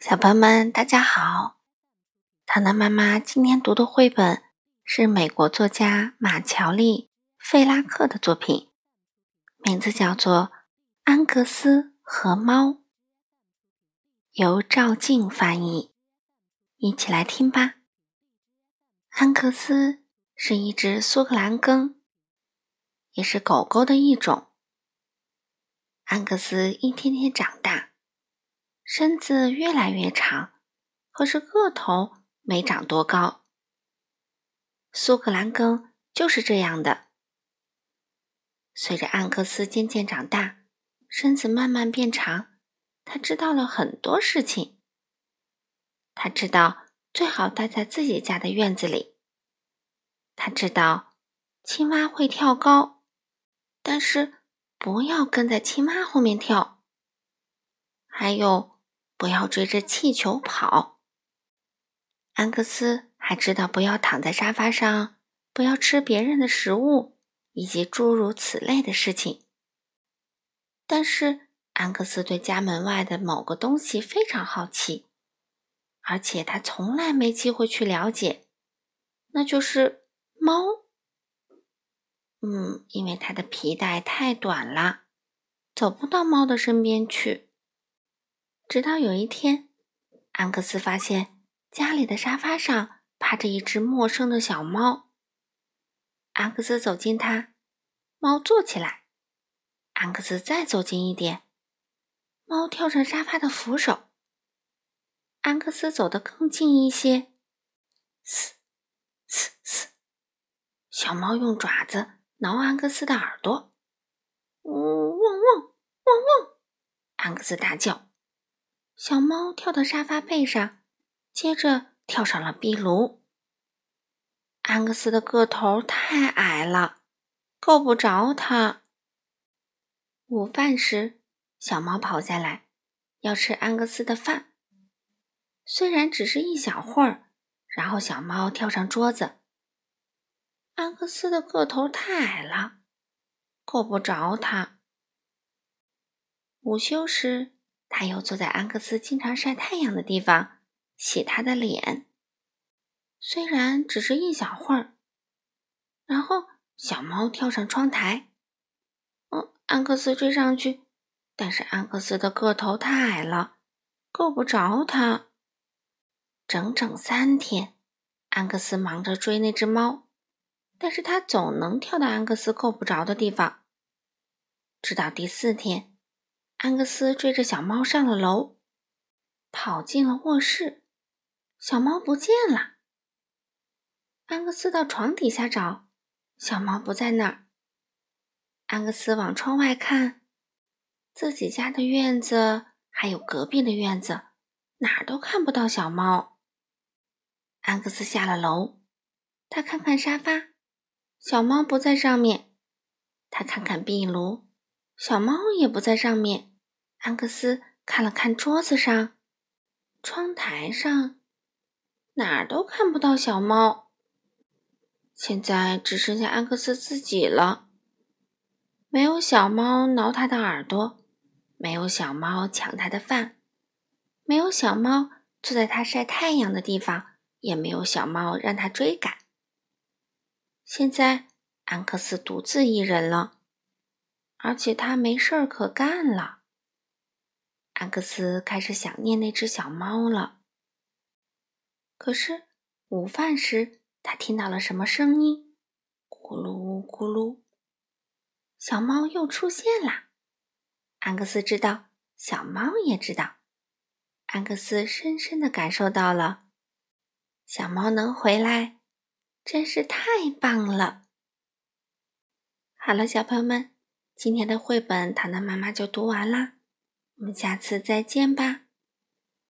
小朋友们，大家好！糖糖妈妈今天读的绘本是美国作家马乔丽·费拉克的作品，名字叫做《安格斯和猫》，由赵静翻译。一起来听吧。安格斯是一只苏格兰梗，也是狗狗的一种。安格斯一天天长大。身子越来越长，可是个头没长多高。苏格兰梗就是这样的。随着安格斯渐渐长大，身子慢慢变长，他知道了很多事情。他知道最好待在自己家的院子里。他知道青蛙会跳高，但是不要跟在青蛙后面跳。还有。不要追着气球跑。安格斯还知道不要躺在沙发上，不要吃别人的食物，以及诸如此类的事情。但是安格斯对家门外的某个东西非常好奇，而且他从来没机会去了解，那就是猫。嗯，因为他的皮带太短了，走不到猫的身边去。直到有一天，安格斯发现家里的沙发上趴着一只陌生的小猫。安格斯走近它，猫坐起来。安格斯再走近一点，猫跳上沙发的扶手。安格斯走得更近一些，嘶嘶嘶，小猫用爪子挠安格斯的耳朵。呜汪汪汪汪！安格斯大叫。小猫跳到沙发背上，接着跳上了壁炉。安格斯的个头太矮了，够不着它。午饭时，小猫跑下来，要吃安格斯的饭。虽然只是一小会儿，然后小猫跳上桌子。安格斯的个头太矮了，够不着它。午休时。他又坐在安格斯经常晒太阳的地方，洗他的脸。虽然只是一小会儿，然后小猫跳上窗台，嗯，安格斯追上去，但是安格斯的个头太矮了，够不着他。整整三天，安格斯忙着追那只猫，但是他总能跳到安格斯够不着的地方。直到第四天。安格斯追着小猫上了楼，跑进了卧室。小猫不见了。安格斯到床底下找，小猫不在那儿。安格斯往窗外看，自己家的院子还有隔壁的院子，哪儿都看不到小猫。安格斯下了楼，他看看沙发，小猫不在上面；他看看壁炉，小猫也不在上面。安格斯看了看桌子上、窗台上，哪儿都看不到小猫。现在只剩下安格斯自己了。没有小猫挠他的耳朵，没有小猫抢他的饭，没有小猫坐在他晒太阳的地方，也没有小猫让他追赶。现在安克斯独自一人了，而且他没事儿可干了。安格斯开始想念那只小猫了。可是午饭时，他听到了什么声音？咕噜咕噜，小猫又出现了。安格斯知道，小猫也知道。安格斯深深的感受到了，小猫能回来，真是太棒了。好了，小朋友们，今天的绘本糖糖妈妈就读完啦。我们下次再见吧。